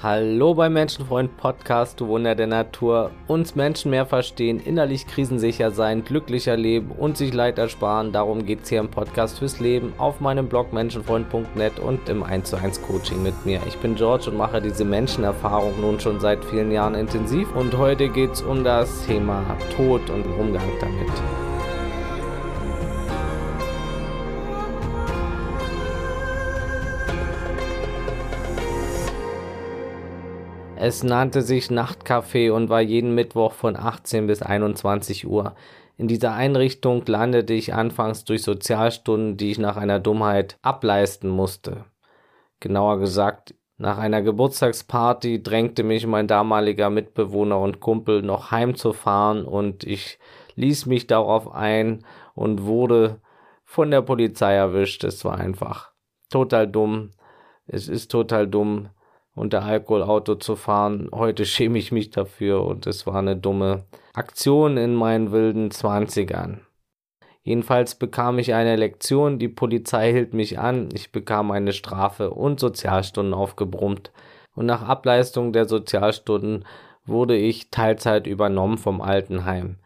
Hallo beim Menschenfreund Podcast, du Wunder der Natur. Uns Menschen mehr verstehen, innerlich krisensicher sein, glücklicher leben und sich Leid ersparen. Darum geht es hier im Podcast fürs Leben auf meinem Blog menschenfreund.net und im 1 zu 1 Coaching mit mir. Ich bin George und mache diese Menschenerfahrung nun schon seit vielen Jahren intensiv und heute geht es um das Thema Tod und Umgang damit. Es nannte sich Nachtcafé und war jeden Mittwoch von 18 bis 21 Uhr. In dieser Einrichtung landete ich anfangs durch Sozialstunden, die ich nach einer Dummheit ableisten musste. Genauer gesagt, nach einer Geburtstagsparty drängte mich mein damaliger Mitbewohner und Kumpel noch heimzufahren und ich ließ mich darauf ein und wurde von der Polizei erwischt. Es war einfach total dumm. Es ist total dumm unter Alkoholauto zu fahren. Heute schäme ich mich dafür und es war eine dumme Aktion in meinen wilden Zwanzigern. Jedenfalls bekam ich eine Lektion, die Polizei hielt mich an, ich bekam eine Strafe und Sozialstunden aufgebrummt. Und nach Ableistung der Sozialstunden wurde ich Teilzeit übernommen vom Altenheim.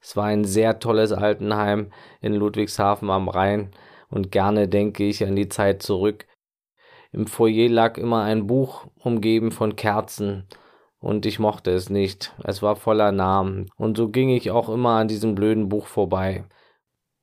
Es war ein sehr tolles Altenheim in Ludwigshafen am Rhein und gerne denke ich an die Zeit zurück, im Foyer lag immer ein Buch, umgeben von Kerzen, und ich mochte es nicht. Es war voller Namen, und so ging ich auch immer an diesem blöden Buch vorbei.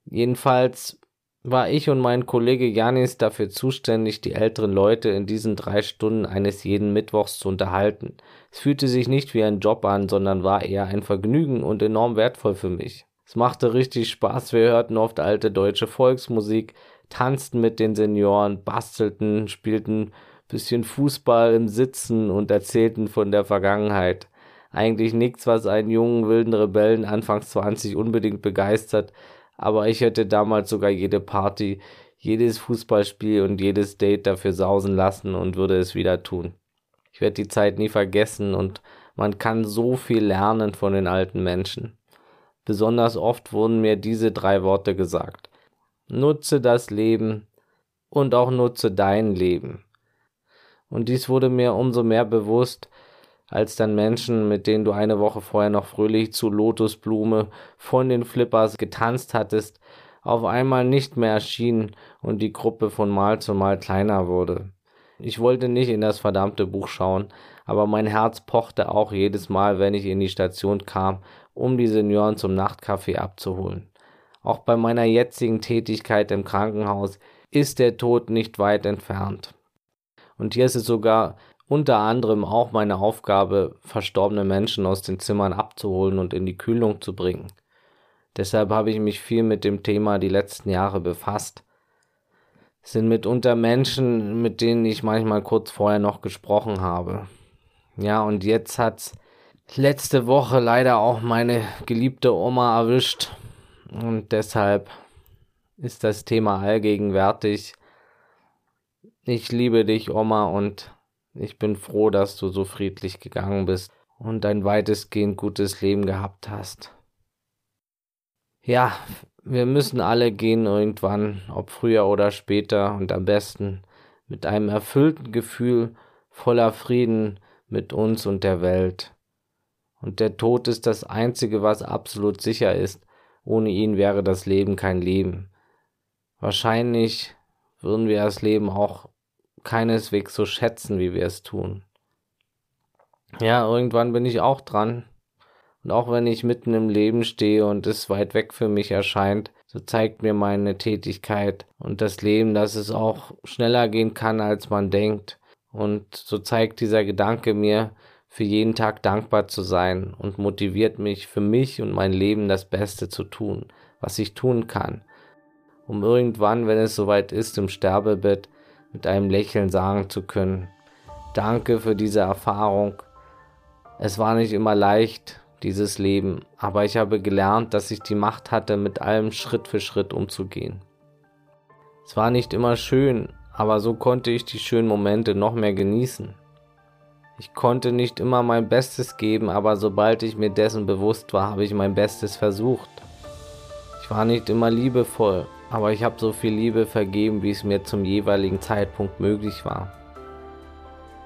Jedenfalls war ich und mein Kollege Janis dafür zuständig, die älteren Leute in diesen drei Stunden eines jeden Mittwochs zu unterhalten. Es fühlte sich nicht wie ein Job an, sondern war eher ein Vergnügen und enorm wertvoll für mich. Es machte richtig Spaß, wir hörten oft alte deutsche Volksmusik, tanzten mit den Senioren, bastelten, spielten bisschen Fußball im Sitzen und erzählten von der Vergangenheit. Eigentlich nichts, was einen jungen wilden Rebellen anfangs 20 unbedingt begeistert, aber ich hätte damals sogar jede Party, jedes Fußballspiel und jedes Date dafür sausen lassen und würde es wieder tun. Ich werde die Zeit nie vergessen und man kann so viel lernen von den alten Menschen. Besonders oft wurden mir diese drei Worte gesagt. Nutze das Leben und auch nutze dein Leben. Und dies wurde mir umso mehr bewusst, als dann Menschen, mit denen du eine Woche vorher noch fröhlich zu Lotusblume von den Flippers getanzt hattest, auf einmal nicht mehr erschienen und die Gruppe von Mal zu Mal kleiner wurde. Ich wollte nicht in das verdammte Buch schauen, aber mein Herz pochte auch jedes Mal, wenn ich in die Station kam, um die Senioren zum Nachtkaffee abzuholen. Auch bei meiner jetzigen Tätigkeit im Krankenhaus ist der Tod nicht weit entfernt. Und hier ist es sogar unter anderem auch meine Aufgabe, verstorbene Menschen aus den Zimmern abzuholen und in die Kühlung zu bringen. Deshalb habe ich mich viel mit dem Thema die letzten Jahre befasst. Es sind mitunter Menschen, mit denen ich manchmal kurz vorher noch gesprochen habe. Ja, und jetzt hat's letzte Woche leider auch meine geliebte Oma erwischt. Und deshalb ist das Thema allgegenwärtig. Ich liebe dich, Oma, und ich bin froh, dass du so friedlich gegangen bist und ein weitestgehend gutes Leben gehabt hast. Ja, wir müssen alle gehen irgendwann, ob früher oder später und am besten mit einem erfüllten Gefühl voller Frieden mit uns und der Welt. Und der Tod ist das Einzige, was absolut sicher ist, ohne ihn wäre das Leben kein Leben. Wahrscheinlich würden wir das Leben auch keineswegs so schätzen, wie wir es tun. Ja, irgendwann bin ich auch dran. Und auch wenn ich mitten im Leben stehe und es weit weg für mich erscheint, so zeigt mir meine Tätigkeit und das Leben, dass es auch schneller gehen kann, als man denkt. Und so zeigt dieser Gedanke mir, für jeden Tag dankbar zu sein und motiviert mich für mich und mein Leben das Beste zu tun, was ich tun kann, um irgendwann, wenn es soweit ist, im Sterbebett mit einem Lächeln sagen zu können, danke für diese Erfahrung. Es war nicht immer leicht, dieses Leben, aber ich habe gelernt, dass ich die Macht hatte, mit allem Schritt für Schritt umzugehen. Es war nicht immer schön, aber so konnte ich die schönen Momente noch mehr genießen. Ich konnte nicht immer mein Bestes geben, aber sobald ich mir dessen bewusst war, habe ich mein Bestes versucht. Ich war nicht immer liebevoll, aber ich habe so viel Liebe vergeben, wie es mir zum jeweiligen Zeitpunkt möglich war.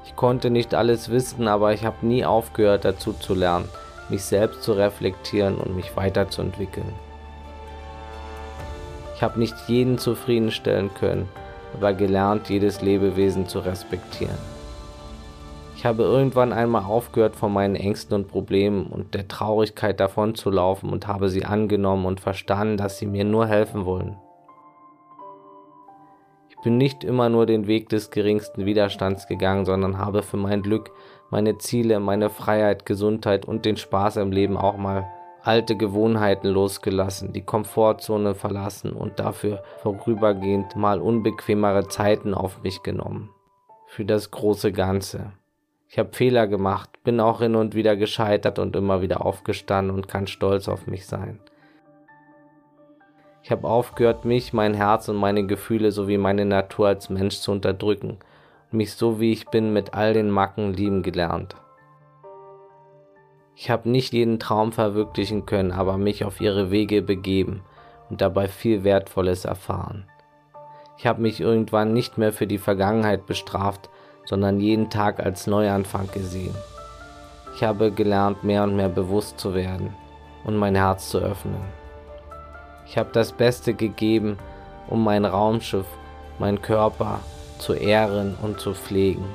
Ich konnte nicht alles wissen, aber ich habe nie aufgehört dazu zu lernen, mich selbst zu reflektieren und mich weiterzuentwickeln. Ich habe nicht jeden zufriedenstellen können, aber gelernt, jedes Lebewesen zu respektieren. Ich habe irgendwann einmal aufgehört, von meinen Ängsten und Problemen und der Traurigkeit davon zu laufen und habe sie angenommen und verstanden, dass sie mir nur helfen wollen. Ich bin nicht immer nur den Weg des geringsten Widerstands gegangen, sondern habe für mein Glück, meine Ziele, meine Freiheit, Gesundheit und den Spaß im Leben auch mal alte Gewohnheiten losgelassen, die Komfortzone verlassen und dafür vorübergehend mal unbequemere Zeiten auf mich genommen. Für das große Ganze. Ich habe Fehler gemacht, bin auch hin und wieder gescheitert und immer wieder aufgestanden und kann stolz auf mich sein. Ich habe aufgehört, mich, mein Herz und meine Gefühle sowie meine Natur als Mensch zu unterdrücken und mich so wie ich bin mit all den Macken lieben gelernt. Ich habe nicht jeden Traum verwirklichen können, aber mich auf ihre Wege begeben und dabei viel Wertvolles erfahren. Ich habe mich irgendwann nicht mehr für die Vergangenheit bestraft, sondern jeden Tag als Neuanfang gesehen. Ich habe gelernt, mehr und mehr bewusst zu werden und mein Herz zu öffnen. Ich habe das Beste gegeben, um mein Raumschiff, mein Körper zu ehren und zu pflegen.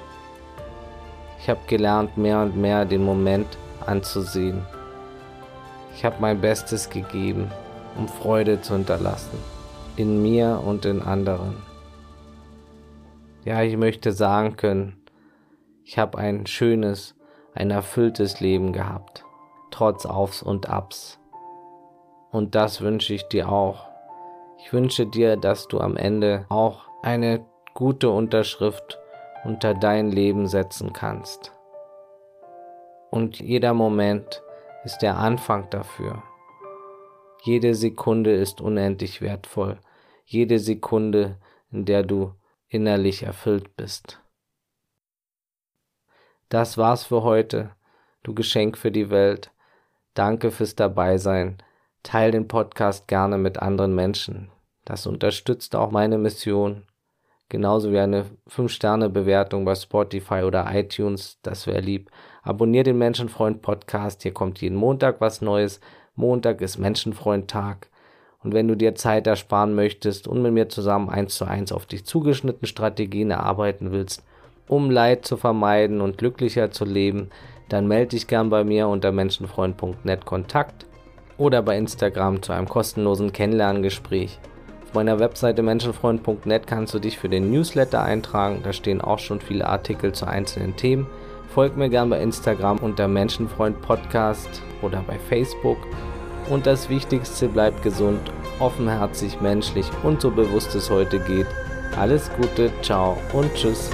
Ich habe gelernt, mehr und mehr den Moment anzusehen. Ich habe mein Bestes gegeben, um Freude zu hinterlassen, in mir und in anderen. Ja, ich möchte sagen können, ich habe ein schönes, ein erfülltes Leben gehabt, trotz Aufs und Abs. Und das wünsche ich dir auch. Ich wünsche dir, dass du am Ende auch eine gute Unterschrift unter dein Leben setzen kannst. Und jeder Moment ist der Anfang dafür. Jede Sekunde ist unendlich wertvoll. Jede Sekunde, in der du innerlich erfüllt bist. Das war's für heute, du Geschenk für die Welt. Danke fürs Dabeisein. Teil den Podcast gerne mit anderen Menschen. Das unterstützt auch meine Mission genauso wie eine 5-Sterne-Bewertung bei Spotify oder iTunes, das wäre lieb. Abonnier den Menschenfreund Podcast, hier kommt jeden Montag was Neues. Montag ist Menschenfreund-Tag. Und wenn du dir Zeit ersparen möchtest und mit mir zusammen eins zu eins auf dich zugeschnittene Strategien erarbeiten willst, um Leid zu vermeiden und glücklicher zu leben, dann melde dich gern bei mir unter menschenfreund.net Kontakt oder bei Instagram zu einem kostenlosen Kennenlerngespräch. Auf meiner Webseite menschenfreund.net kannst du dich für den Newsletter eintragen. Da stehen auch schon viele Artikel zu einzelnen Themen. Folg mir gern bei Instagram unter Menschenfreund Podcast oder bei Facebook. Und das Wichtigste, bleibt gesund, offenherzig, menschlich und so bewusst es heute geht. Alles Gute, ciao und tschüss.